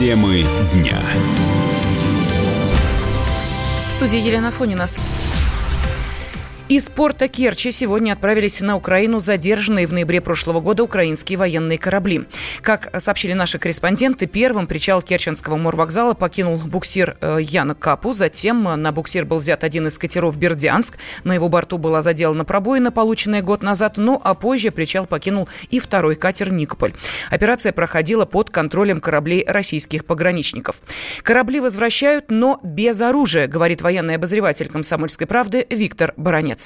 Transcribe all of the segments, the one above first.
Темы дня. В студии Елена Фонина. Из порта Керчи сегодня отправились на Украину задержанные в ноябре прошлого года украинские военные корабли. Как сообщили наши корреспонденты, первым причал Керченского морвокзала покинул буксир э, Яна Капу. Затем на буксир был взят один из катеров Бердянск. На его борту была заделана пробоина, полученная год назад. Ну а позже причал покинул и второй катер Никополь. Операция проходила под контролем кораблей российских пограничников. Корабли возвращают, но без оружия, говорит военный обозреватель комсомольской правды Виктор Баранец.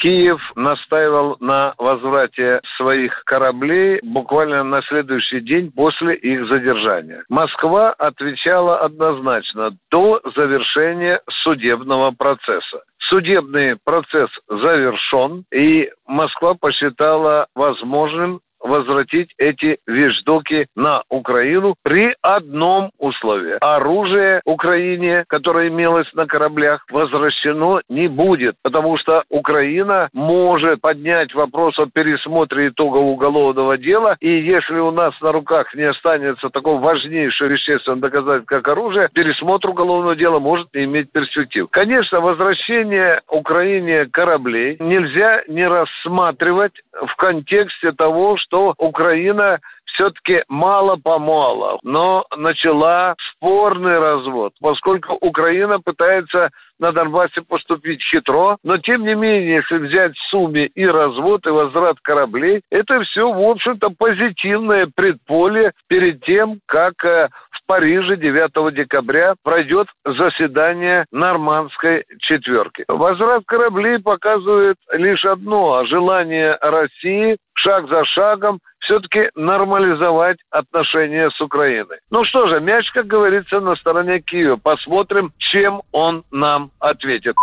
Киев настаивал на возврате своих кораблей буквально на следующий день после их задержания. Москва отвечала однозначно до завершения судебного процесса. Судебный процесс завершен, и Москва посчитала возможным возвратить эти вещдоки на Украину при одном условии. Оружие Украине, которое имелось на кораблях, возвращено не будет, потому что Украина может поднять вопрос о пересмотре итогов уголовного дела, и если у нас на руках не останется такого важнейшего вещественного доказательства, как оружие, пересмотр уголовного дела может не иметь перспектив. Конечно, возвращение Украине кораблей нельзя не рассматривать в контексте того, что что Украина все-таки мало-помалу, но начала спорный развод, поскольку Украина пытается на Донбассе поступить хитро, но тем не менее, если взять в сумме и развод, и возврат кораблей, это все, в общем-то, позитивное предполе перед тем, как э, в Париже 9 декабря пройдет заседание нормандской четверки. Возврат кораблей показывает лишь одно – желание России шаг за шагом все-таки нормализовать отношения с Украиной. Ну что же, мяч, как говорится, на стороне Киева. Посмотрим, чем он нам ответит.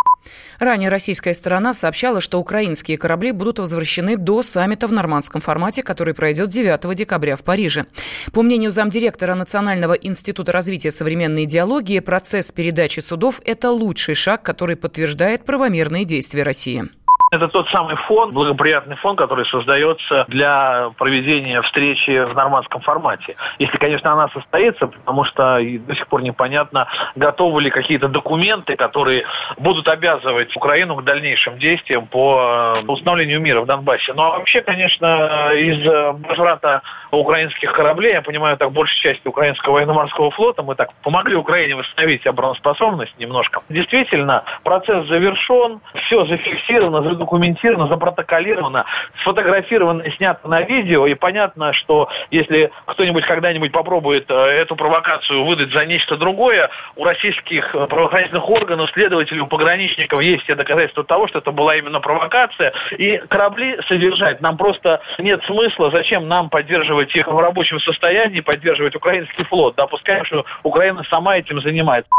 Ранее российская сторона сообщала, что украинские корабли будут возвращены до саммита в нормандском формате, который пройдет 9 декабря в Париже. По мнению замдиректора Национального института развития современной идеологии, процесс передачи судов – это лучший шаг, который подтверждает правомерные действия России. Это тот самый фон, благоприятный фон, который создается для проведения встречи в нормандском формате. Если, конечно, она состоится, потому что до сих пор непонятно, готовы ли какие-то документы, которые будут обязывать Украину к дальнейшим действиям по э, установлению мира в Донбассе. Ну а вообще, конечно, из возврата украинских кораблей, я понимаю, так большей части украинского военно-морского флота, мы так помогли Украине восстановить обороноспособность немножко. Действительно, процесс завершен, все зафиксировано, задокументировано, запротоколировано, сфотографировано снято на видео. И понятно, что если кто-нибудь когда-нибудь попробует э, эту провокацию выдать за нечто другое, у российских э, правоохранительных органов, следователей, у пограничников есть все доказательства того, что это была именно провокация. И корабли содержать нам просто нет смысла. Зачем нам поддерживать их в рабочем состоянии, поддерживать украинский флот? Допускаем, что Украина сама этим занимается.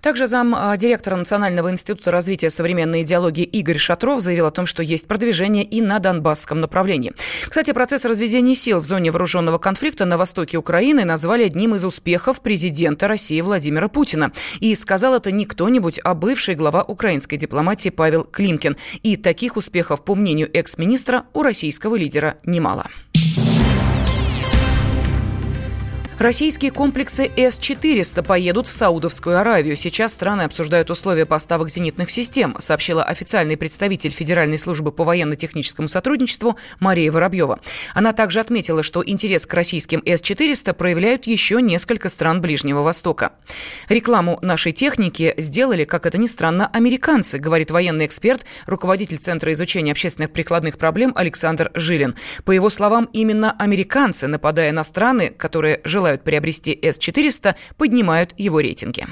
Также зам а, директора Национального института развития современной идеологии Игорь Шатров заявил о том, что есть продвижение и на Донбасском направлении. Кстати, процесс разведения сил в зоне вооруженного конфликта на востоке Украины назвали одним из успехов президента России Владимира Путина. И сказал это не кто-нибудь, а бывший глава украинской дипломатии Павел Клинкин. И таких успехов, по мнению экс-министра, у российского лидера немало. Российские комплексы С-400 поедут в Саудовскую Аравию. Сейчас страны обсуждают условия поставок зенитных систем, сообщила официальный представитель Федеральной службы по военно-техническому сотрудничеству Мария Воробьева. Она также отметила, что интерес к российским С-400 проявляют еще несколько стран Ближнего Востока. Рекламу нашей техники сделали, как это ни странно, американцы, говорит военный эксперт, руководитель Центра изучения общественных прикладных проблем Александр Жилин. По его словам, именно американцы, нападая на страны, которые желают желают приобрести С-400, поднимают его рейтинги.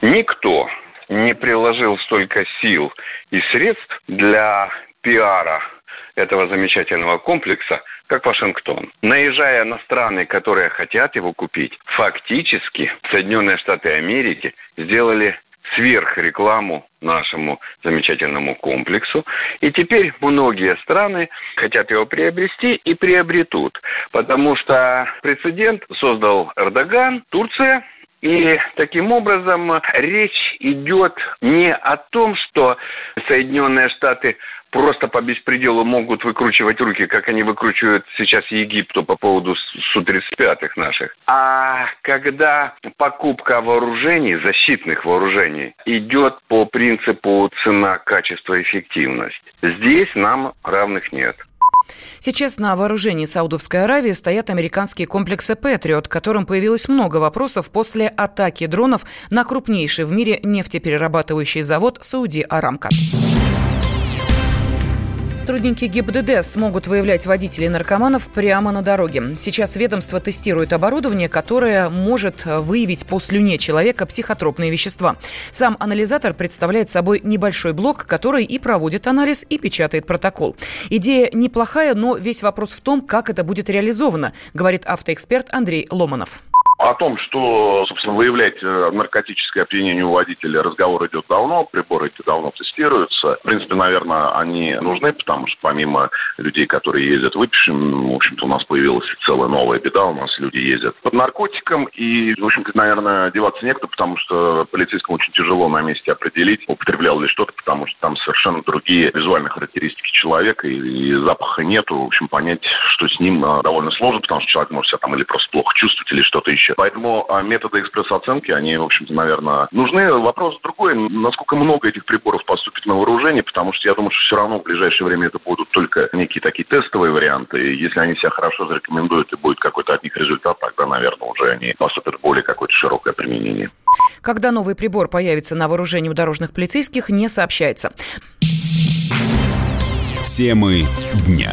Никто не приложил столько сил и средств для пиара этого замечательного комплекса, как Вашингтон. Наезжая на страны, которые хотят его купить, фактически Соединенные Штаты Америки сделали сверхрекламу нашему замечательному комплексу. И теперь многие страны хотят его приобрести и приобретут, потому что прецедент создал Эрдоган, Турция, и таким образом речь идет не о том, что Соединенные Штаты просто по беспределу могут выкручивать руки, как они выкручивают сейчас Египту по поводу Су-35 наших. А когда покупка вооружений, защитных вооружений, идет по принципу цена, качество, эффективность, здесь нам равных нет. Сейчас на вооружении Саудовской Аравии стоят американские комплексы «Патриот», которым появилось много вопросов после атаки дронов на крупнейший в мире нефтеперерабатывающий завод «Сауди Арамка». Сотрудники ГИБДД смогут выявлять водителей наркоманов прямо на дороге. Сейчас ведомство тестирует оборудование, которое может выявить по слюне человека психотропные вещества. Сам анализатор представляет собой небольшой блок, который и проводит анализ, и печатает протокол. Идея неплохая, но весь вопрос в том, как это будет реализовано, говорит автоэксперт Андрей Ломанов. О том, что, собственно, выявлять э, наркотическое опьянение у водителя, разговор идет давно, приборы эти давно тестируются. В принципе, наверное, они нужны, потому что помимо людей, которые ездят выпившим, в общем-то, у нас появилась целая новая беда, у нас люди ездят под наркотиком, и, в общем-то, наверное, деваться некуда, потому что полицейскому очень тяжело на месте определить, употреблял ли что-то, потому что там совершенно другие визуальные характеристики человека, и, и запаха нету, в общем, понять, что с ним э, довольно сложно, потому что человек может себя там или просто плохо чувствовать, или что-то еще вещи. Поэтому а, методы экспресс-оценки, они, в общем-то, наверное, нужны. Вопрос другой, насколько много этих приборов поступит на вооружение, потому что я думаю, что все равно в ближайшее время это будут только некие такие тестовые варианты. И если они себя хорошо зарекомендуют и будет какой-то от них результат, тогда, наверное, уже они поступят в более какое-то широкое применение. Когда новый прибор появится на вооружении у дорожных полицейских, не сообщается. Темы дня.